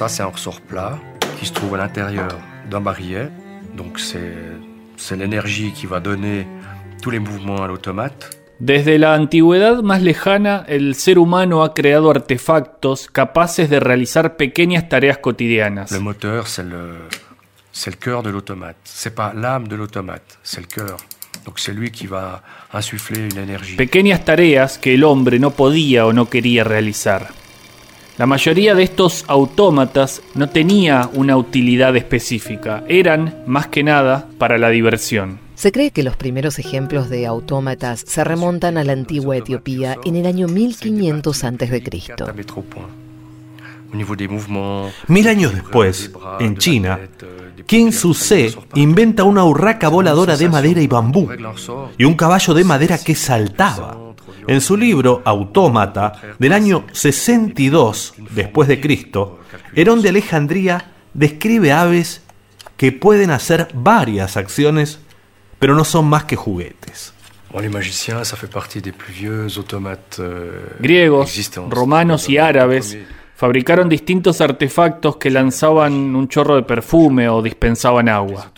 Ça, c'est un ressort plat qui se trouve à l'intérieur d'un barillet. Donc, c'est l'énergie qui va donner tous les mouvements à l'automate. Desde la antigüedad más lejana, el ser humano ha creado artefactos capaces de realizar pequeñas tareas cotidianas. Le moteur, c'est le, c'est le cœur de l'automate. C'est pas l'âme de l'automate, c'est le cœur. Donc c'est lui qui va insuffler une énergie. Pequeñas tareas que el hombre no podía o no quería realizar. La mayoría de estos autómatas no tenía una utilidad específica, eran más que nada para la diversión. Se cree que los primeros ejemplos de autómatas se remontan a la antigua Etiopía en el año 1500 a.C. Mil años después, en China, Qin Su-se inventa una urraca voladora de madera y bambú y un caballo de madera que saltaba. En su libro Autómata, del año 62 después de Cristo, Herón de Alejandría describe aves que pueden hacer varias acciones, pero no son más que juguetes. Griegos, romanos y árabes fabricaron distintos artefactos que lanzaban un chorro de perfume o dispensaban agua.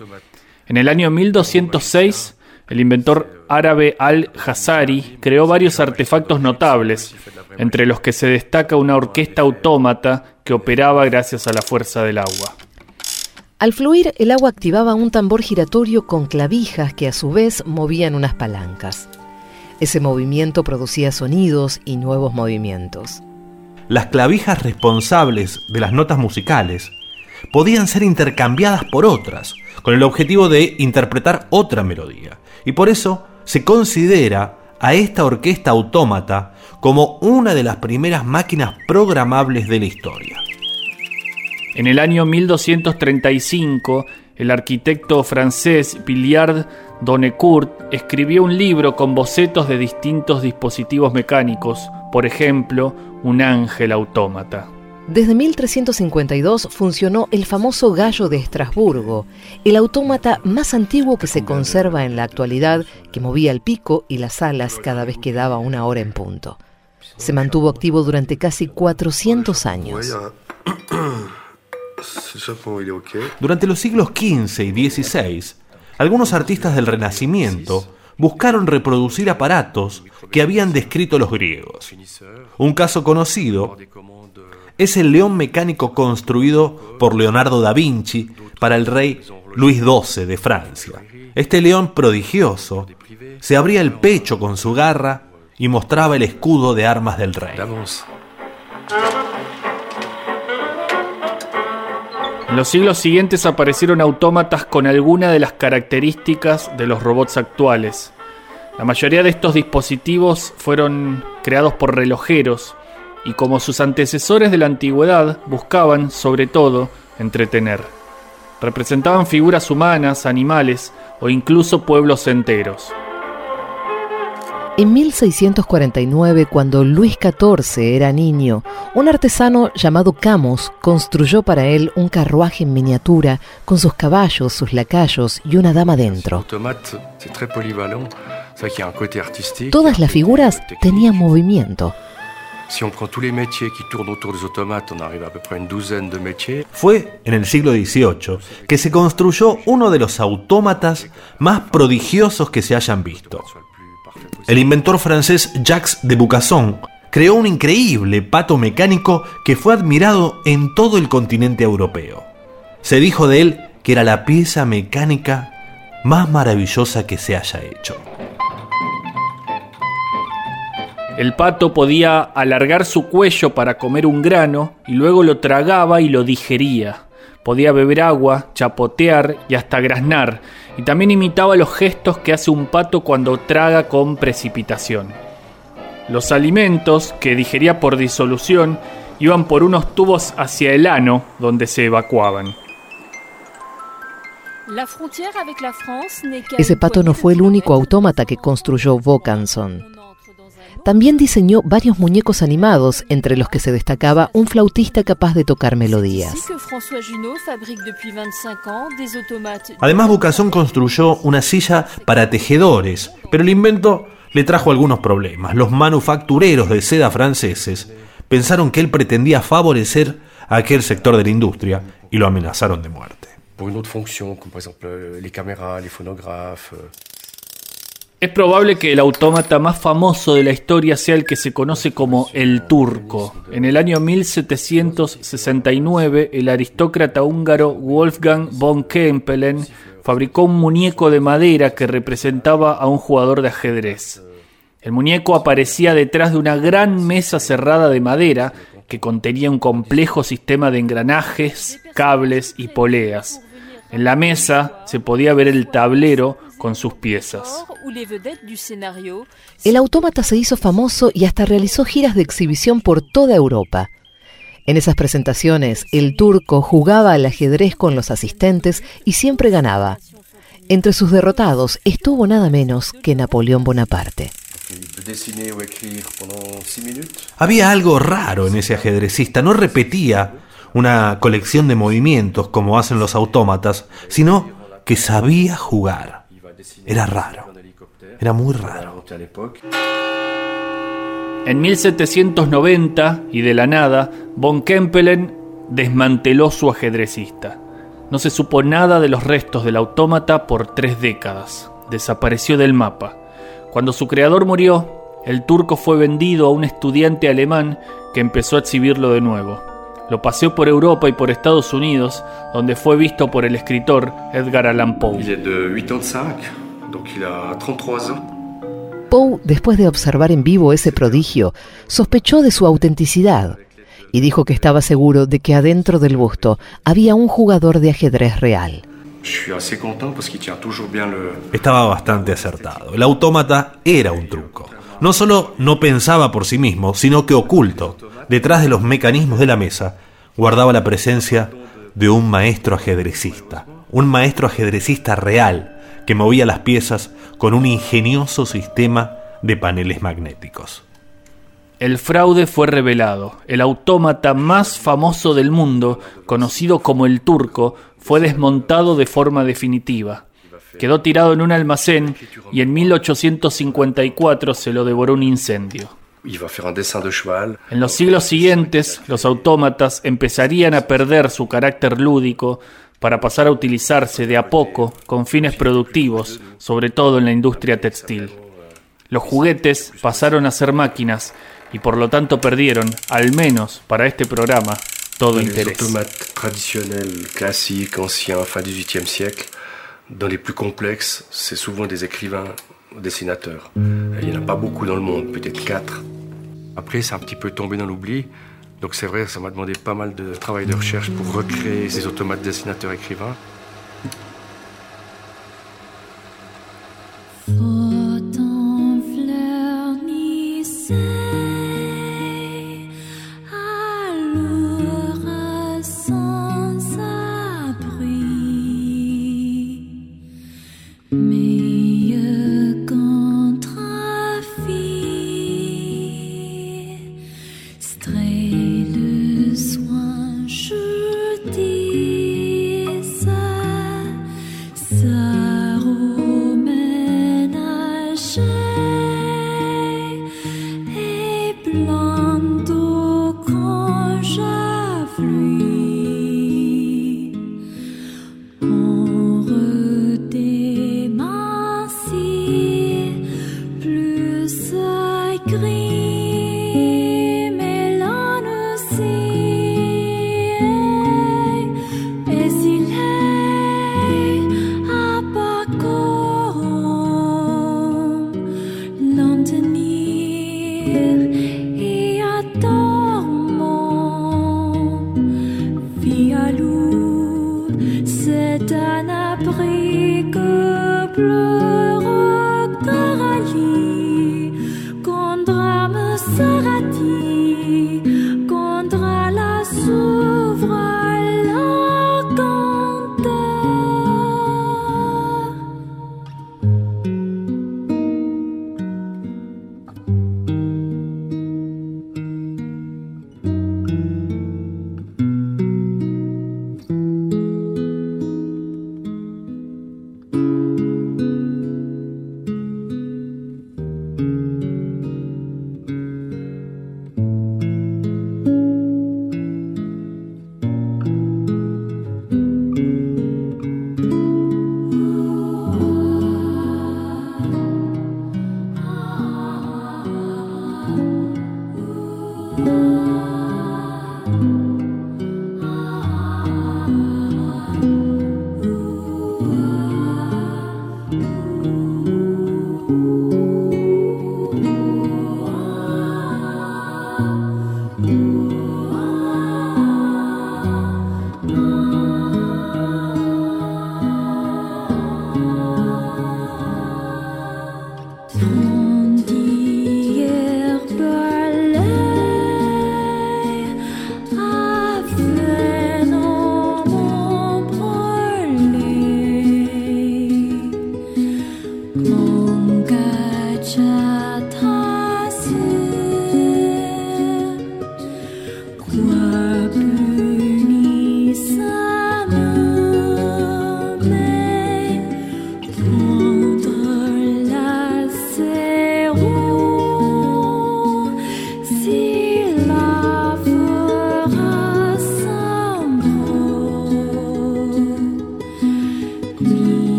En el año 1206, el inventor árabe Al-Hazari creó varios artefactos notables, entre los que se destaca una orquesta autómata que operaba gracias a la fuerza del agua. Al fluir, el agua activaba un tambor giratorio con clavijas que a su vez movían unas palancas. Ese movimiento producía sonidos y nuevos movimientos las clavijas responsables de las notas musicales podían ser intercambiadas por otras, con el objetivo de interpretar otra melodía. Y por eso se considera a esta orquesta autómata como una de las primeras máquinas programables de la historia. En el año 1235, el arquitecto francés Billiard Donecourt escribió un libro con bocetos de distintos dispositivos mecánicos, por ejemplo, un ángel autómata. Desde 1352 funcionó el famoso gallo de Estrasburgo, el autómata más antiguo que se conserva en la actualidad, que movía el pico y las alas cada vez que daba una hora en punto. Se mantuvo activo durante casi 400 años. Durante los siglos XV y XVI, algunos artistas del Renacimiento buscaron reproducir aparatos que habían descrito los griegos. Un caso conocido es el león mecánico construido por Leonardo da Vinci para el rey Luis XII de Francia. Este león prodigioso se abría el pecho con su garra y mostraba el escudo de armas del rey. En los siglos siguientes aparecieron autómatas con alguna de las características de los robots actuales. La mayoría de estos dispositivos fueron creados por relojeros y como sus antecesores de la antigüedad buscaban, sobre todo, entretener. Representaban figuras humanas, animales o incluso pueblos enteros. En 1649, cuando Luis XIV era niño, un artesano llamado Camus construyó para él un carruaje en miniatura con sus caballos, sus lacayos y una dama dentro. Todas las figuras tenían movimiento. Fue en el siglo XVIII que se construyó uno de los autómatas más prodigiosos que se hayan visto. El inventor francés Jacques de Bucasson creó un increíble pato mecánico que fue admirado en todo el continente europeo. Se dijo de él que era la pieza mecánica más maravillosa que se haya hecho. El pato podía alargar su cuello para comer un grano y luego lo tragaba y lo digería. Podía beber agua, chapotear y hasta graznar, y también imitaba los gestos que hace un pato cuando traga con precipitación. Los alimentos, que digería por disolución, iban por unos tubos hacia el ano, donde se evacuaban. Ese pato no fue el único autómata que construyó Vaucanson. También diseñó varios muñecos animados, entre los que se destacaba un flautista capaz de tocar melodías. Además, Bucasson construyó una silla para tejedores, pero el invento le trajo algunos problemas. Los manufactureros de seda franceses pensaron que él pretendía favorecer a aquel sector de la industria y lo amenazaron de muerte. Pour une autre fonction, comme par exemple euh, les caméras, les phonographes. euh, Es probable que el autómata más famoso de la historia sea el que se conoce como el turco. En el año 1769, el aristócrata húngaro Wolfgang von Kempelen fabricó un muñeco de madera que representaba a un jugador de ajedrez. El muñeco aparecía detrás de una gran mesa cerrada de madera que contenía un complejo sistema de engranajes, cables y poleas. En la mesa se podía ver el tablero con sus piezas. El autómata se hizo famoso y hasta realizó giras de exhibición por toda Europa. En esas presentaciones, el turco jugaba al ajedrez con los asistentes y siempre ganaba. Entre sus derrotados estuvo nada menos que Napoleón Bonaparte. Il peut dessiner ou écrire pendant 6 minutes. Había algo raro en ese ajedrecista, no repetía una colección de movimientos como hacen los autómatas, sino que sabía jugar. Era raro, era muy raro. En 1790, y de la nada, von Kempelen desmanteló su ajedrecista. No se supo nada de los restos del autómata por tres décadas. Desapareció del mapa. Cuando su creador murió, el turco fue vendido a un estudiante alemán que empezó a exhibirlo de nuevo. Lo paseó por Europa y por Estados Unidos, donde fue visto por el escritor Edgar Allan Poe. Il est de 85, donc il a 33 ans. Poe, después de observar en vivo ese prodigio, sospechó de su autenticidad y dijo que estaba seguro de que adentro del busto había un jugador de ajedrez real. Estaba bastante acertado. El autómata era un truco. No solo no pensaba por sí mismo, sino que oculto, detrás de los mecanismos de la mesa, guardaba la presencia de un maestro ajedrecista. Un maestro ajedrecista real que movía las piezas con un ingenioso sistema de paneles magnéticos. El fraude fue revelado. El autómata más famoso del mundo, conocido como el turco, fue desmontado de forma definitiva. Quedó tirado en un almacén y en 1854 se lo devoró un incendio. En los siglos siguientes, los autómatas empezarían a perder su carácter lúdico para pasar a utilizarse de a poco con fines productivos, sobre todo en la industria textil. Los juguetes pasaron a ser máquinas y por lo tanto perdieron, al menos para este programa, todo interés. Automates traditionnels, classiques, anciens, fin 18e siècle, dans les plus complexes, c'est souvent des écrivains, dessinateurs. Il n'y en a pas beaucoup dans le monde, peut-être quatre. Après, c'est un petit peu tombé dans l'oubli. Donc c'est vrai, ça m'a demandé pas mal de travail de recherche pour recréer ces automates dessinateurs-écrivains.